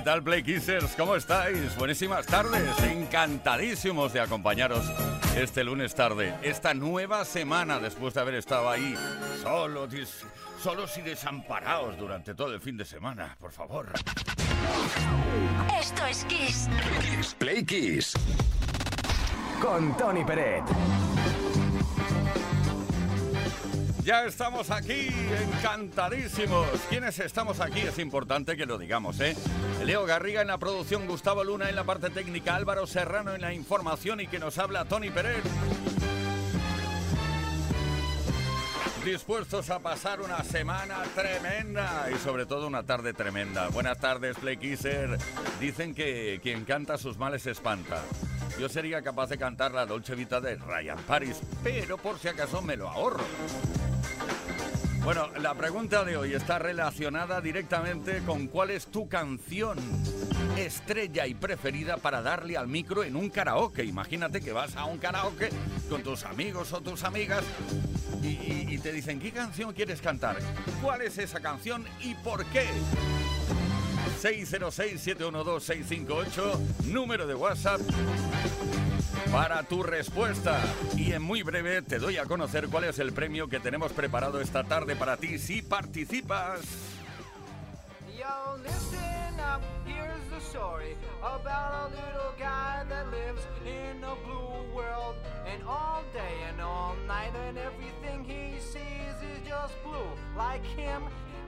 ¿Qué tal, Play Kissers? ¿Cómo estáis? Buenísimas tardes. Encantadísimos de acompañaros este lunes tarde, esta nueva semana después de haber estado ahí solos, solos y desamparados durante todo el fin de semana. Por favor. Esto es Kiss. Kiss Play Kiss. Con Tony Peret. Ya estamos aquí, encantadísimos. ¿Quiénes estamos aquí? Es importante que lo digamos, ¿eh? Leo Garriga en la producción, Gustavo Luna en la parte técnica, Álvaro Serrano en la información y que nos habla Tony Pérez. Dispuestos a pasar una semana tremenda y sobre todo una tarde tremenda. Buenas tardes, Play Dicen que quien canta sus males espanta. Yo sería capaz de cantar la Dolce Vita de Ryan Paris, pero por si acaso me lo ahorro. Bueno, la pregunta de hoy está relacionada directamente con cuál es tu canción estrella y preferida para darle al micro en un karaoke. Imagínate que vas a un karaoke con tus amigos o tus amigas y, y te dicen, ¿qué canción quieres cantar? ¿Cuál es esa canción y por qué? 606-712-658, número de WhatsApp para tu respuesta. Y en muy breve te doy a conocer cuál es el premio que tenemos preparado esta tarde para ti si participas. Yo, listen up. Here's the story about a little guy that lives in a blue world. And all day and all night, and everything he sees is just blue. Like him,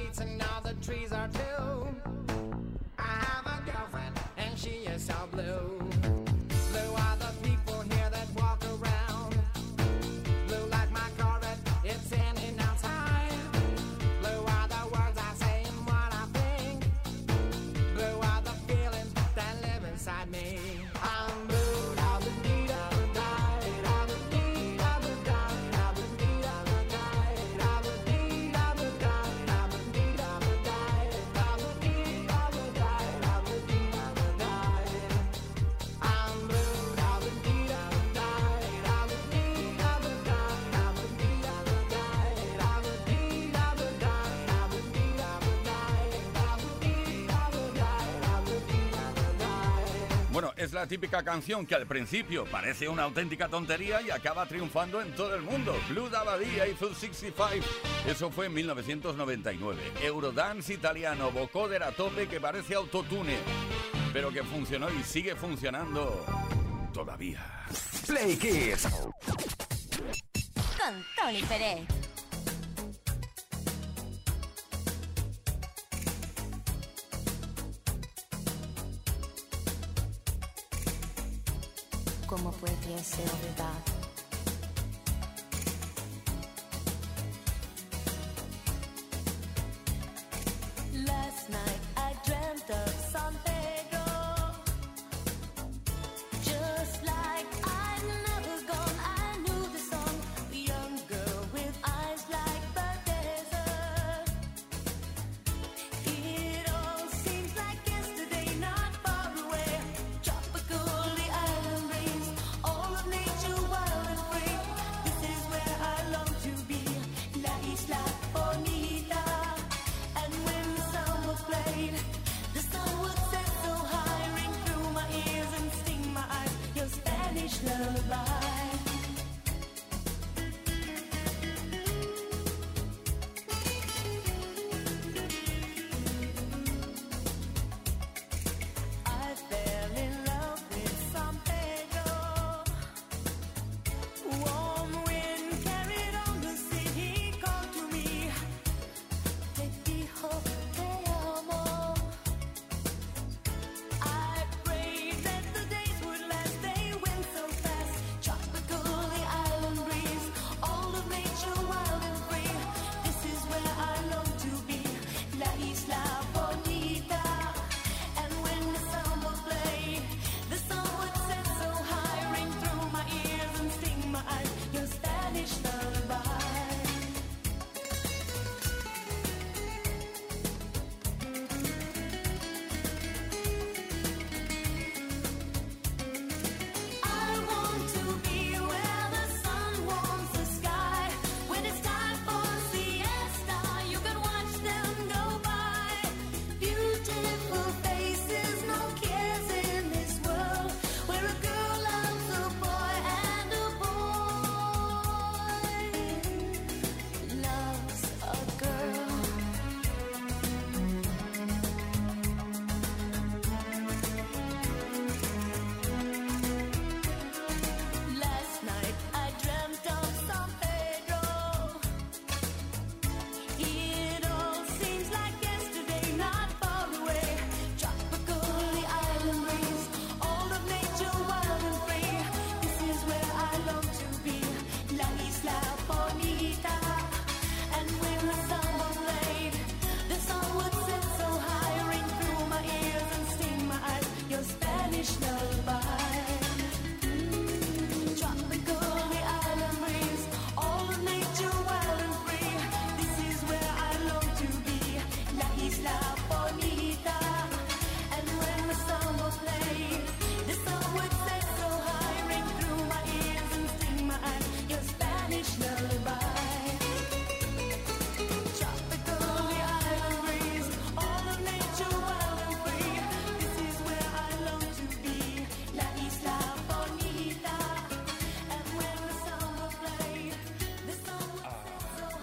streets and now the trees are too. es la típica canción que al principio parece una auténtica tontería y acaba triunfando en todo el mundo. Blue Dabadía y Full 65. Eso fue en 1999. Eurodance italiano, vocoder a tope que parece autotune, pero que funcionó y sigue funcionando todavía. Play Kids. Con Tony Pérez. come up with your silver back.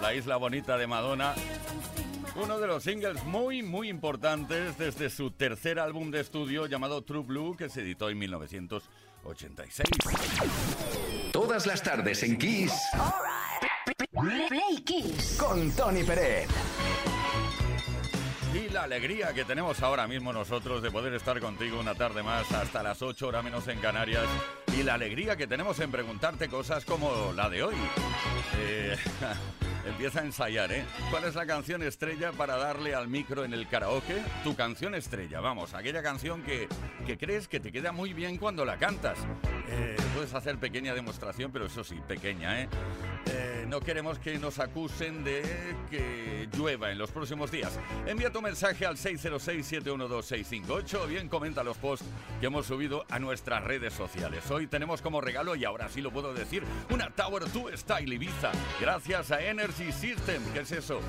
La Isla Bonita de Madonna. Uno de los singles muy, muy importantes desde su tercer álbum de estudio llamado True Blue, que se editó en 1986. Todas las tardes en Kiss. Play Kiss. Con Tony Pérez. Y la alegría que tenemos ahora mismo nosotros de poder estar contigo una tarde más hasta las 8 horas menos en Canarias. Y la alegría que tenemos en preguntarte cosas como la de hoy. Eh, empieza a ensayar, ¿eh? ¿Cuál es la canción estrella para darle al micro en el karaoke? Tu canción estrella, vamos, aquella canción que, que crees que te queda muy bien cuando la cantas. Eh, puedes hacer pequeña demostración, pero eso sí, pequeña, ¿eh? Eh, no queremos que nos acusen de que llueva en los próximos días. Envía tu mensaje al 606-712-658 o bien comenta los posts que hemos subido a nuestras redes sociales. Hoy tenemos como regalo, y ahora sí lo puedo decir, una Tower 2 Style Ibiza, gracias a Energy System. ¿Qué es eso?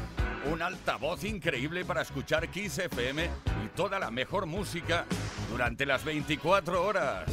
Un altavoz increíble para escuchar Kiss FM y toda la mejor música durante las 24 horas.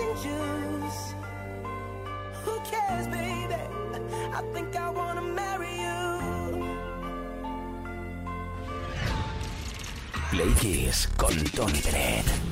Dancing juice? Who cares, baby? I think I wanna marry you. Play Kiss con Tony Pérez.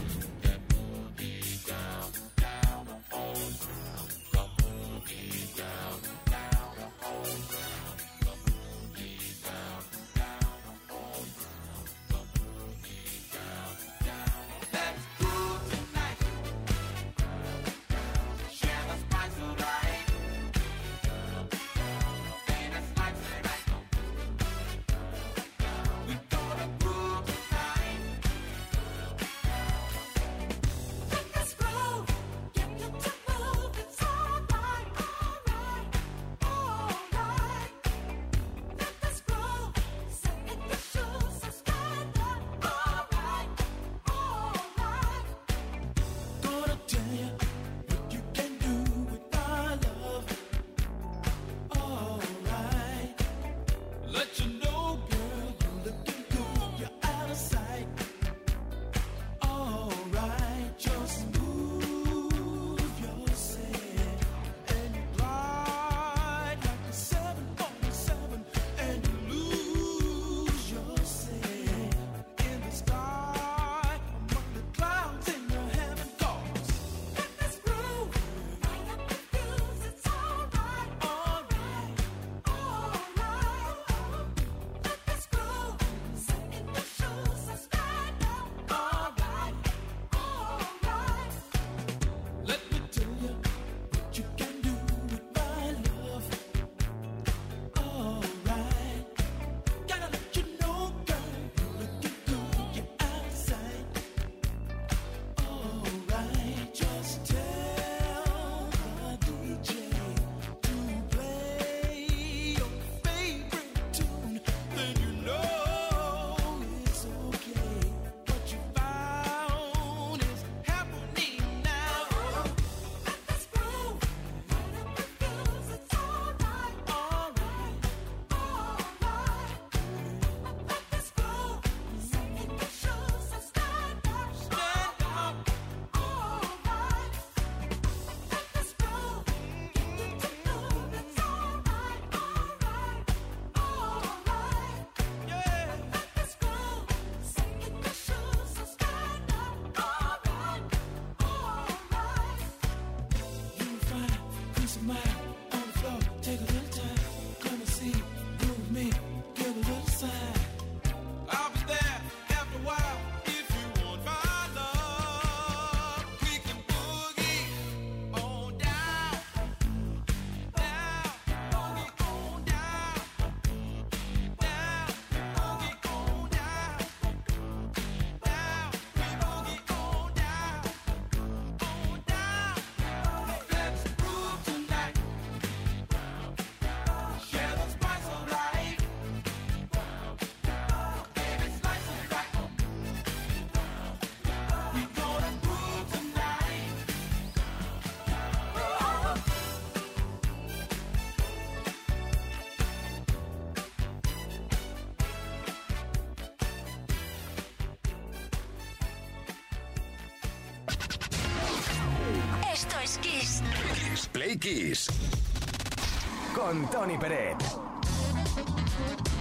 Con Tony Peret.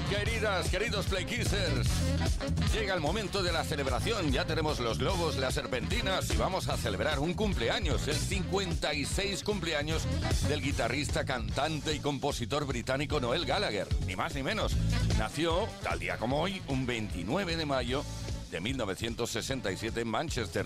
Queridas, queridos Playkissers, llega el momento de la celebración. Ya tenemos los globos, las serpentinas y vamos a celebrar un cumpleaños, el 56 cumpleaños del guitarrista, cantante y compositor británico Noel Gallagher, ni más ni menos. Nació, tal día como hoy, un 29 de mayo de 1967 en Manchester.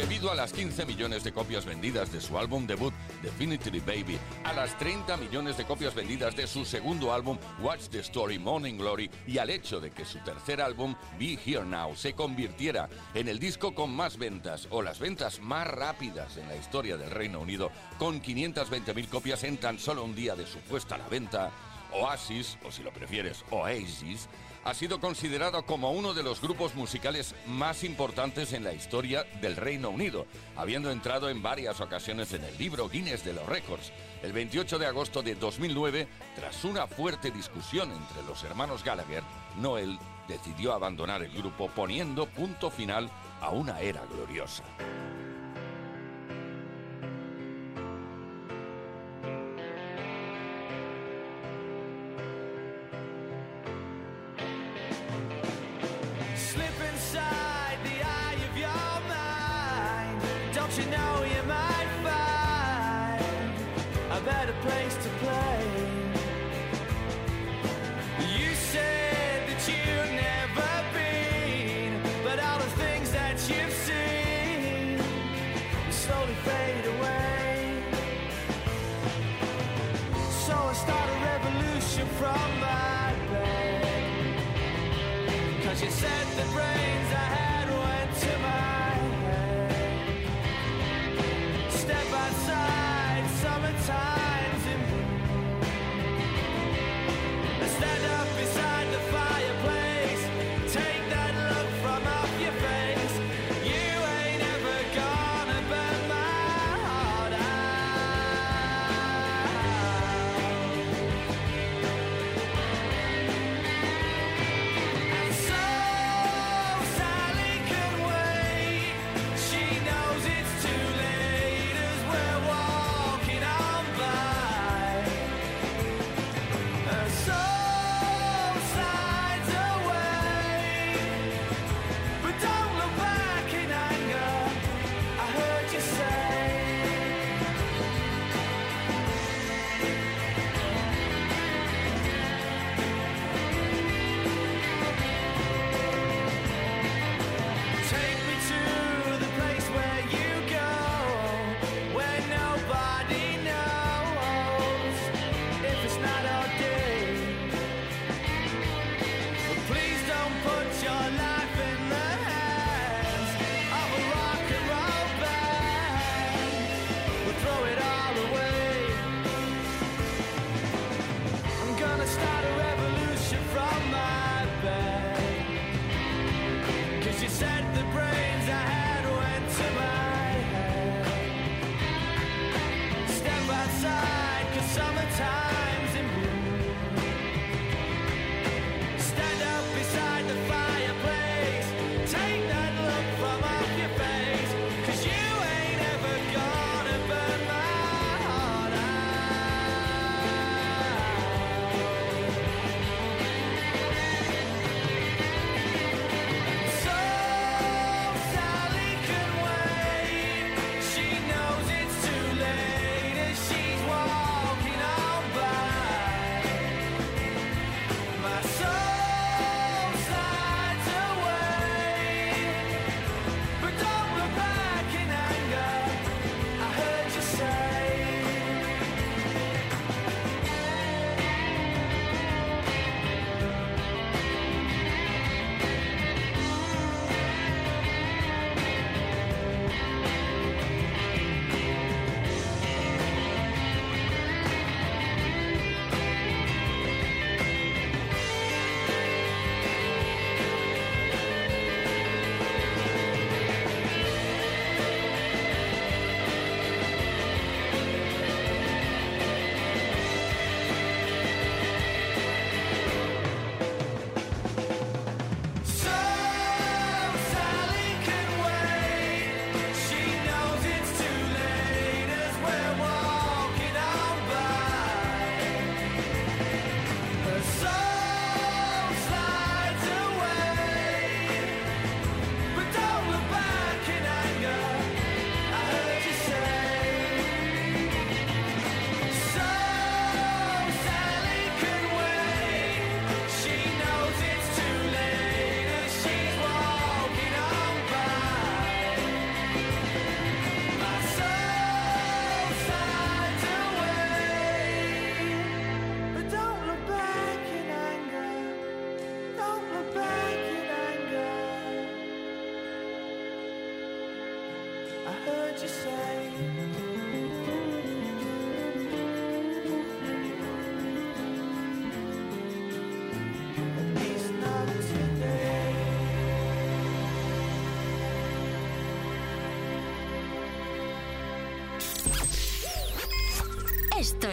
Debido a las 15 millones de copias vendidas de su álbum debut Definitely Baby, a las 30 millones de copias vendidas de su segundo álbum Watch the Story Morning Glory y al hecho de que su tercer álbum Be Here Now se convirtiera en el disco con más ventas o las ventas más rápidas en la historia del Reino Unido, con 520.000 copias en tan solo un día de su puesta a la venta, Oasis, o si lo prefieres, Oasis, ha sido considerado como uno de los grupos musicales más importantes en la historia del Reino Unido, habiendo entrado en varias ocasiones en el libro Guinness de los Récords. El 28 de agosto de 2009, tras una fuerte discusión entre los hermanos Gallagher, Noel decidió abandonar el grupo poniendo punto final a una era gloriosa.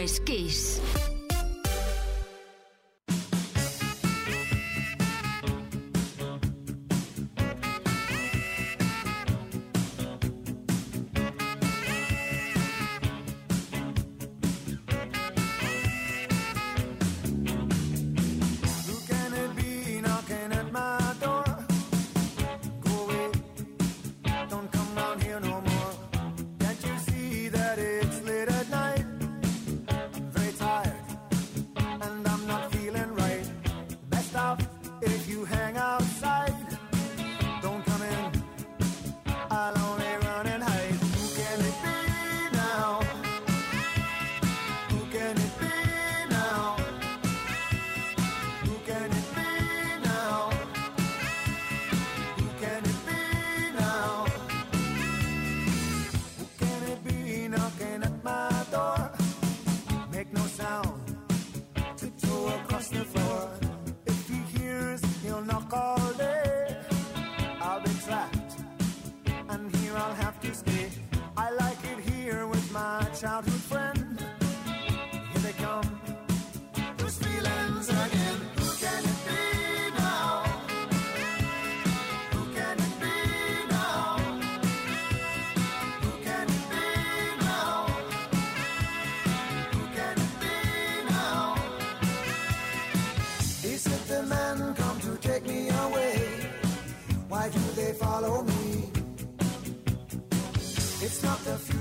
Skis.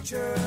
future.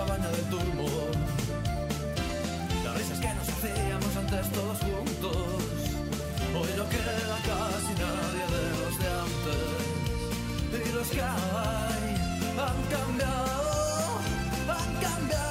cabaña del turbo. Las risas que nos hacíamos antes todos juntos, hoy no queda casi nadie de los de antes. Y los que hay han cambiado, han cambiado.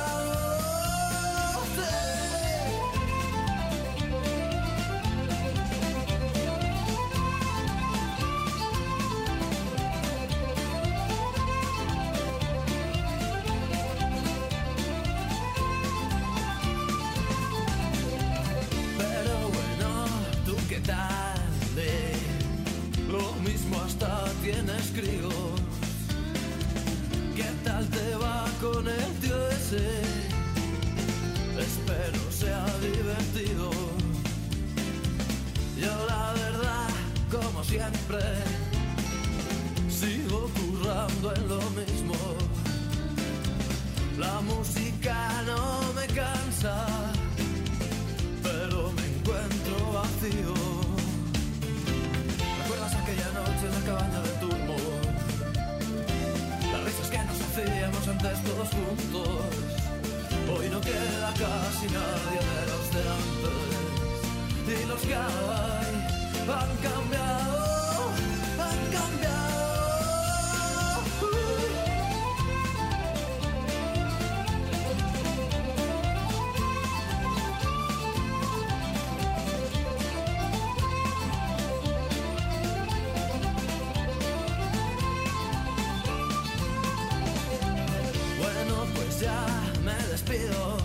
Despido.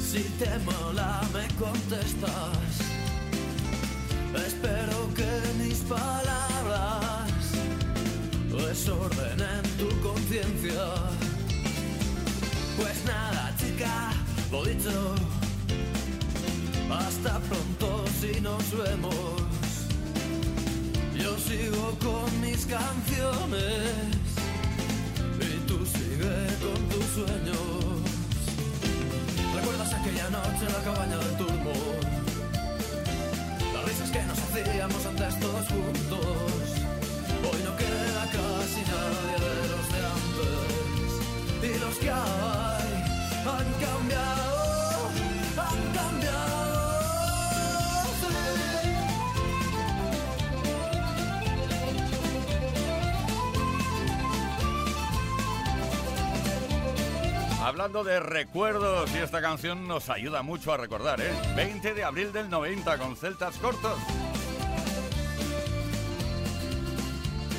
Si te mola, me contestas. Espero que mis palabras desordenen tu conciencia. Pues nada, chica, lo dicho. Hasta pronto si nos vemos. Yo sigo con mis canciones y tú sigue con sueños. ¿Recuerdas aquella noche en la cabaña del turbo? Las risas que nos hacíamos antes todos juntos. Hoy no queda casi nadie de los de antes. Y los que hay han cambiado, Hablando de recuerdos, y esta canción nos ayuda mucho a recordar, ¿eh? 20 de abril del 90 con Celtas Cortos.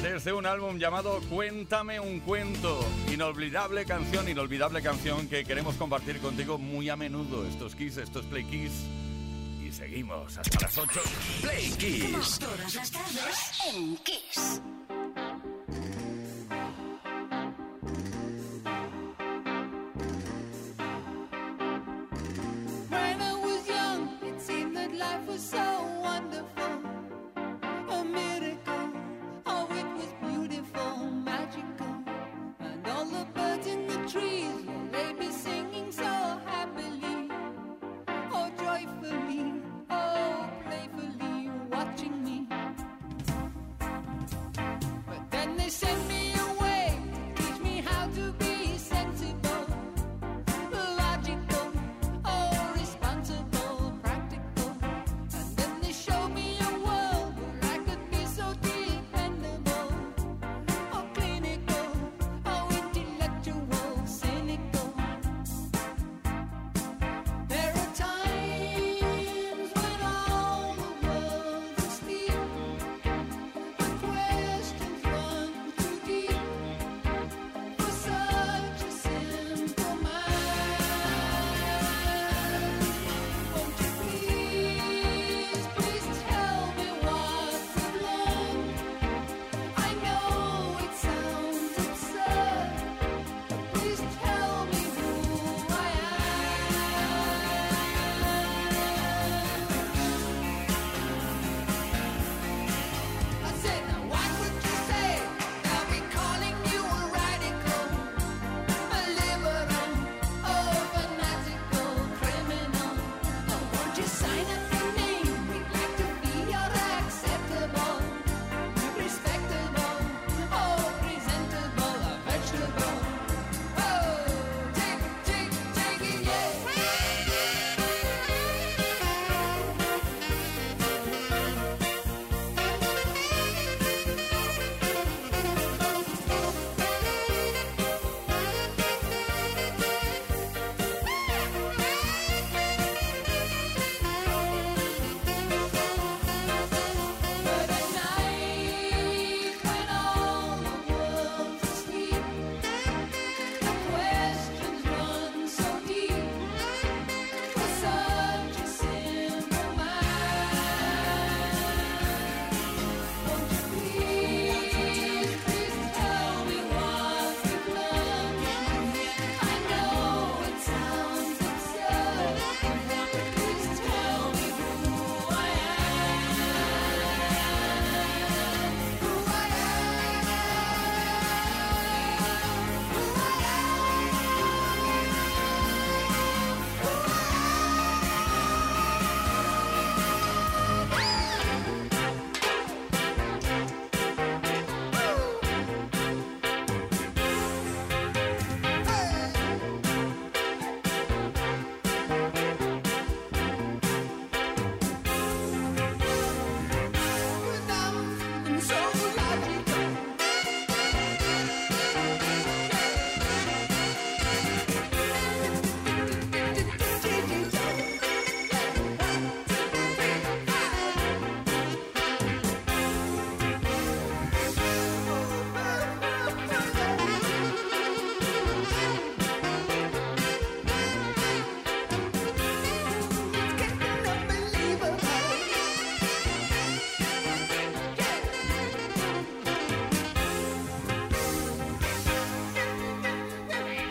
Desde un álbum llamado Cuéntame un cuento. Inolvidable canción, inolvidable canción que queremos compartir contigo muy a menudo. Estos Kiss, estos Play Kiss. Y seguimos hasta las 8. Play Kiss. Todas las tardes en Kiss.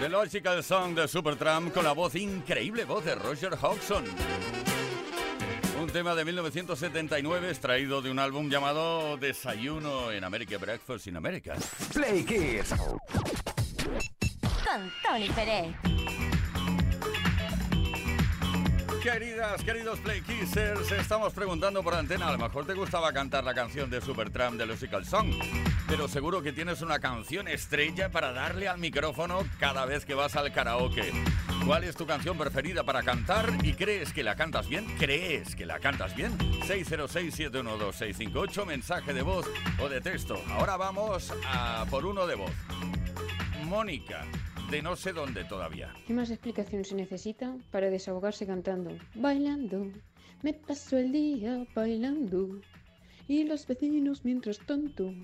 The Logical Song de Supertramp con la voz increíble voz de Roger Hodgson. Un tema de 1979 extraído de un álbum llamado Desayuno en América, Breakfast in America. Play Kiss. Con Tony Pérez. Queridas, queridos Play Kissers, estamos preguntando por antena. A lo mejor te gustaba cantar la canción de Supertramp de Logical Song, pero seguro que tienes una canción estrella para darle al micrófono cada vez que vas al karaoke. ¿Cuál es tu canción preferida para cantar y crees que la cantas bien? ¿Crees que la cantas bien? 606-712-658, mensaje de voz o de texto. Ahora vamos a por uno de voz. Mónica, de no sé dónde todavía. ¿Qué más explicación se necesita para desahogarse cantando? Bailando, me paso el día bailando. Y los vecinos mientras tanto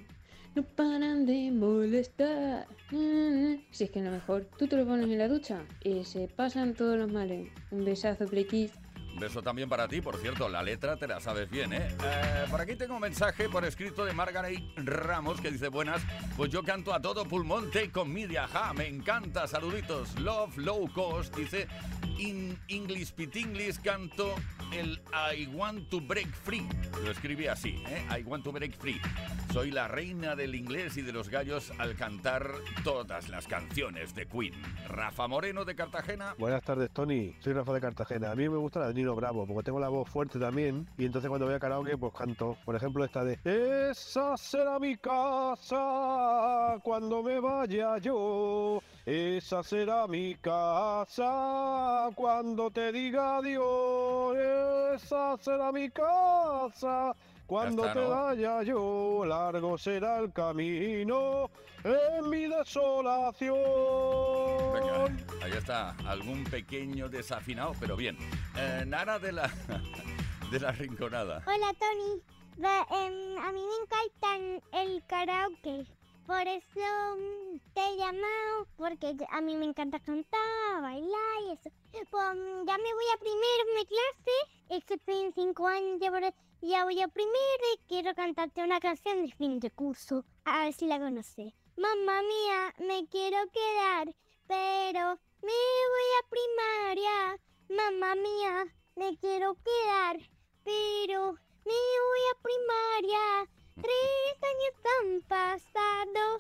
no paran de molestar. Mm, Si es que a lo mejor tú te lo pones en la ducha y se pasan todos los males. Un besazo, Play Kids. Beso también para ti, por cierto, la letra te la sabes bien, ¿eh? Eh, Por aquí tengo un mensaje por escrito de Margaret Ramos que dice, buenas, pues yo canto a todo pulmón, take con media, ja, me encanta, saluditos, love, low cost, dice, in English pit English canto el I want to break free, lo escribí así, ¿eh? I want to break free. Soy la reina del inglés y de los gallos al cantar todas las canciones de Queen. Rafa Moreno de Cartagena. Buenas tardes, Tony. Soy Rafa de Cartagena. A mí me gusta la Nino Bravo, porque tengo la voz fuerte también. Y entonces cuando voy a karaoke, pues canto. Por ejemplo, esta de Esa será mi casa cuando me vaya yo. Esa será mi casa cuando te diga adiós. Esa será mi casa. Cuando está, te ¿no? vaya yo, largo será el camino en mi desolación. Venga, ahí está, algún pequeño desafinado, pero bien. Eh, Nara de la, de la Rinconada. Hola Tony, Va, em, a mí me encantan el karaoke, por eso mm, te he llamado, porque a mí me encanta cantar, bailar y eso. Pues mm, ya me voy a primero de clase, es que estoy en cinco años, ya, por- ya voy a primero y quiero cantarte una canción de fin de curso, a ver si la conoces. Mamá mía, me quiero quedar, pero me voy a primaria. Mamá mía, me quiero quedar, pero me voy a primaria. Tres años han pasado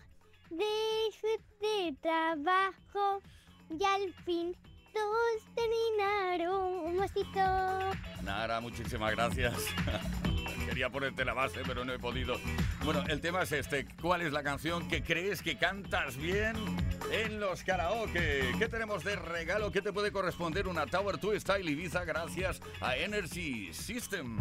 de, de trabajo y al fin todos terminaron. Un besito. Nara, muchísimas gracias. Quería ponerte la base, pero no he podido. Bueno, el tema es este. ¿Cuál es la canción que crees que cantas bien en los karaoke? ¿Qué tenemos de regalo? ¿Qué te puede corresponder una Tower 2 Style Ibiza gracias a Energy System?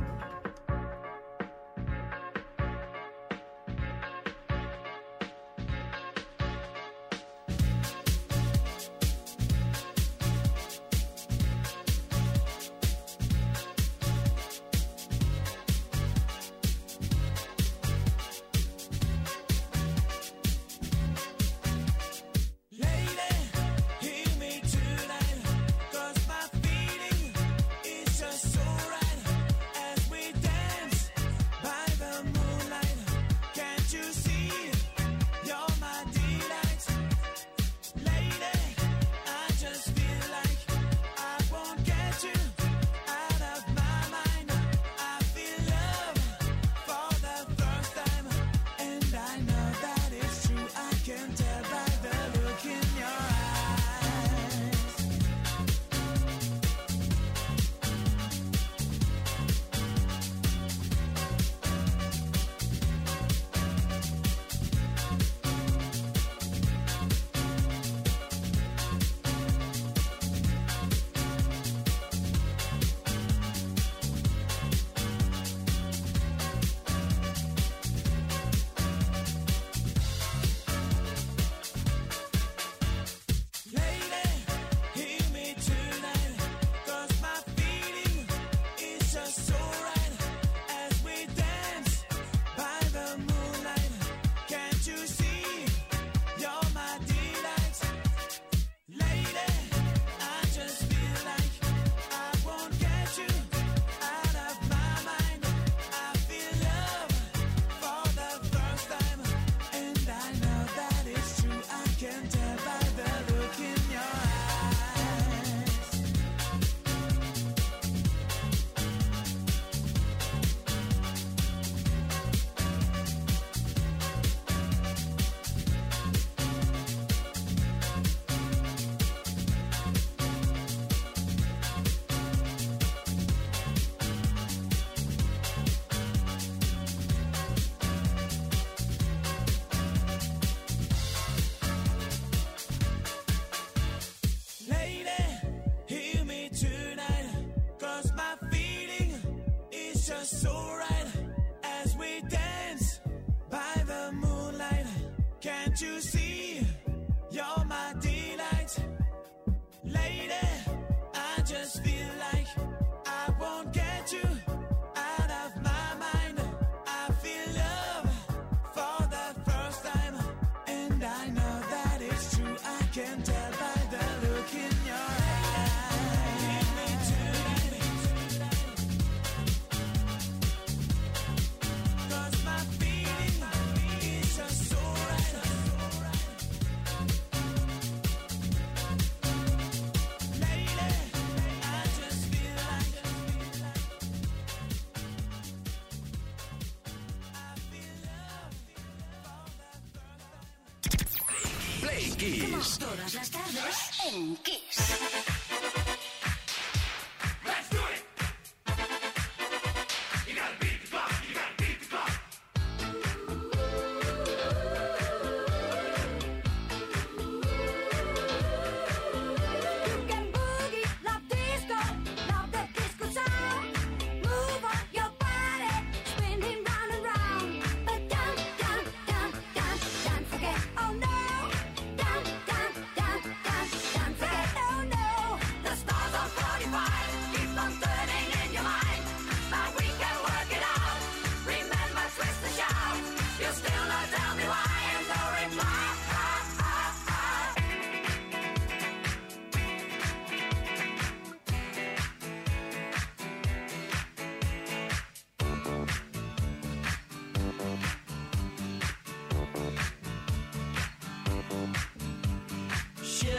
Kiss. Todas las tardes en Kiss.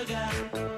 Sugar.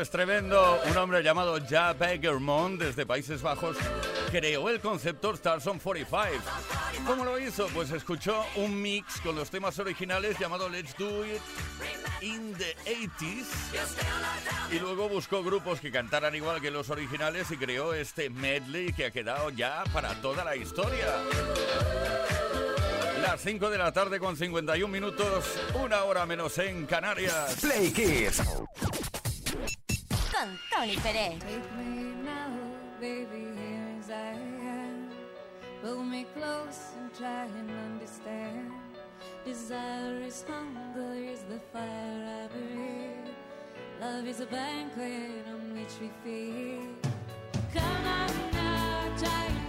Es tremendo. Un hombre llamado Ja Beckermont desde Países Bajos creó el concepto Stars on 45. ¿Cómo lo hizo? Pues escuchó un mix con los temas originales llamado Let's Do It in the 80s y luego buscó grupos que cantaran igual que los originales y creó este medley que ha quedado ya para toda la historia. Las 5 de la tarde con 51 minutos, una hora menos en Canarias. Play Kids. Tony Pérez. Take me now, baby, here as I am. Pull me close and try and understand. Desire is hunger, is the fire I breathe. Love is a banquet on which we feed. Come on now, try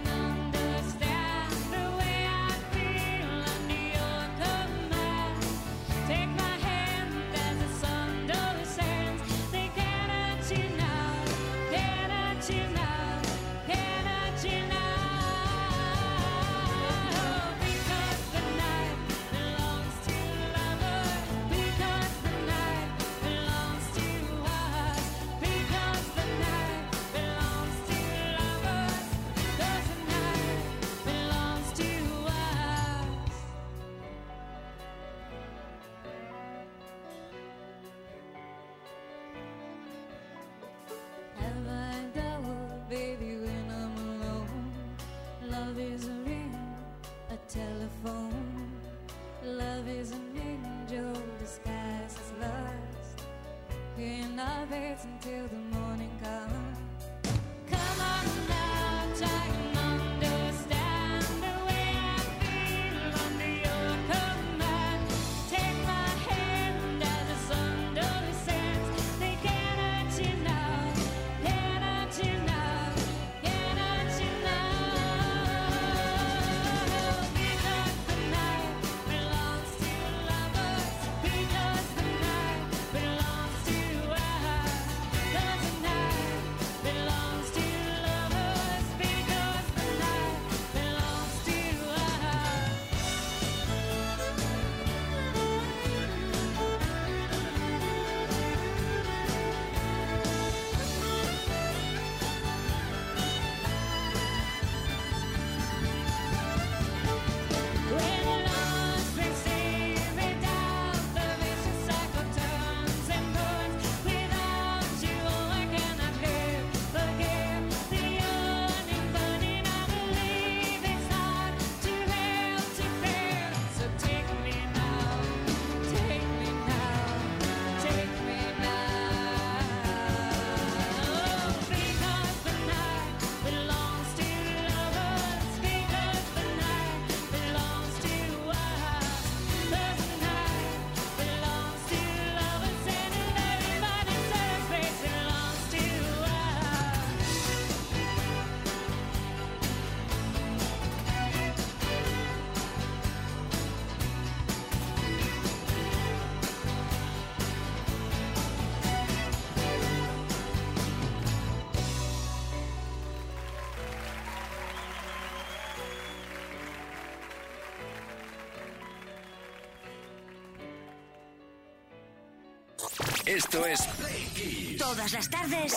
Esto es Play Kids. Todas las tardes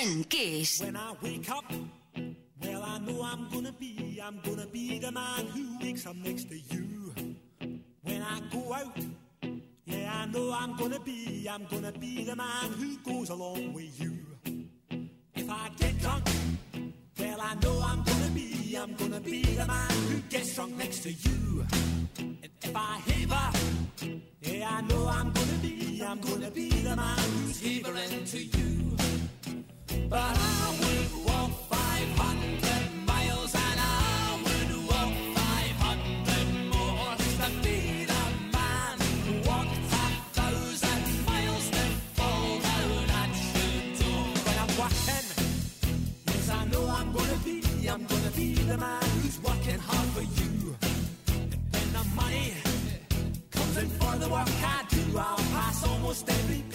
en Kiss. When I wake up, well, I know I'm gonna be, I'm gonna be the man who wakes up next to you. When I go out, yeah, I know I'm gonna be, I'm gonna be the man who goes along with you. If I get drunk, well, I know I'm gonna be, I'm gonna be the man who gets drunk next to you. And if I haver, yeah, I know I'm gonna be, I'm gonna be the man who's havering to you. But I would walk 500 miles and I would walk 500 more to be the man who walked a thousand miles to fall down at your door. When I'm walking, yes, I know I'm gonna be, I'm gonna be the man who's working hard for you. And when the money comes in for the work I do, stay